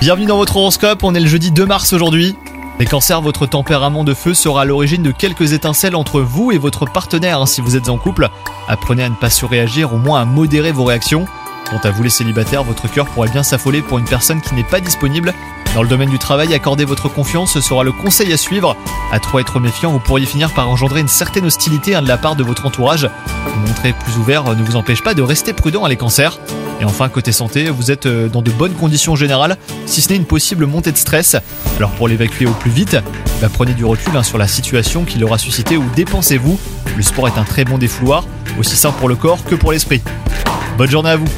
Bienvenue dans votre horoscope, on est le jeudi 2 mars aujourd'hui. Les cancers, votre tempérament de feu sera à l'origine de quelques étincelles entre vous et votre partenaire hein, si vous êtes en couple. Apprenez à ne pas surréagir, au moins à modérer vos réactions. Quant à vous les célibataires, votre cœur pourrait bien s'affoler pour une personne qui n'est pas disponible. Dans le domaine du travail, accordez votre confiance, ce sera le conseil à suivre. À trop être méfiant, vous pourriez finir par engendrer une certaine hostilité hein, de la part de votre entourage. Vous montrer plus ouvert euh, ne vous empêche pas de rester prudent à les cancers. Et enfin, côté santé, vous êtes euh, dans de bonnes conditions générales, si ce n'est une possible montée de stress. Alors pour l'évacuer au plus vite, bah, prenez du recul hein, sur la situation qui l'aura suscité ou dépensez-vous. Le sport est un très bon défouloir, aussi sain pour le corps que pour l'esprit. Bonne journée à vous